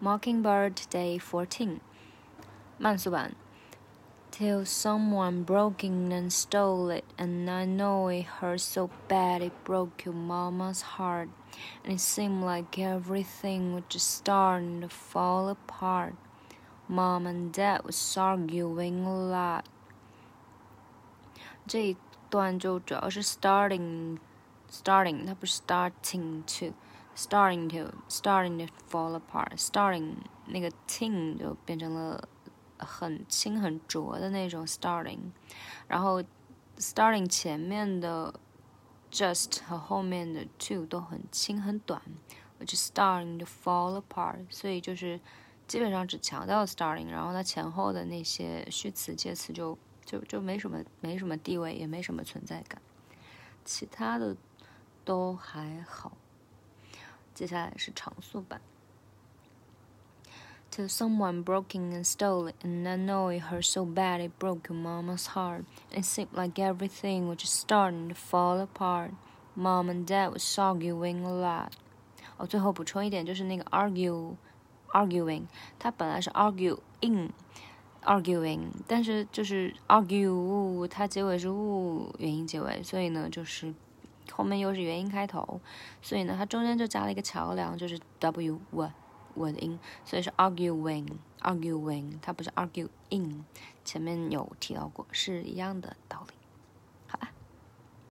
Mockingbird Day 14慢速版 Till someone broke in and stole it, and I know it hurt so bad it broke your mama's heart, and it seemed like everything was just starting to fall apart. Mom and Dad was arguing a lot. 这一段就主要是 starting starting，它不是 starting to。 Starting to starting to fall apart. Starting 那个 ting 就变成了很轻很浊的那种 starting，然后 starting 前面的 just 和后面的 to 都很轻很短，which is starting to fall apart。所以就是基本上只强调 starting，然后它前后的那些虚词介词就就就没什么没什么地位，也没什么存在感，其他的都还好。接下来是长速版。Till someone broke in and stole it, and I know it hurt so bad it broke your mama's heart. It seemed like everything was just starting to fall apart. Mom and Dad was arguing a lot. 哦，最后补充一点，就是那个 argue arguing，它本来是 argue in arguing，但是就是 argue 它结尾是 u 元音结尾，所以呢就是 后面又是元音开头，所以呢，它中间就加了一个桥梁，就是 w w w 的音，所以是 arguing arguing，它不是 argue in，前面有提到过，是一样的道理。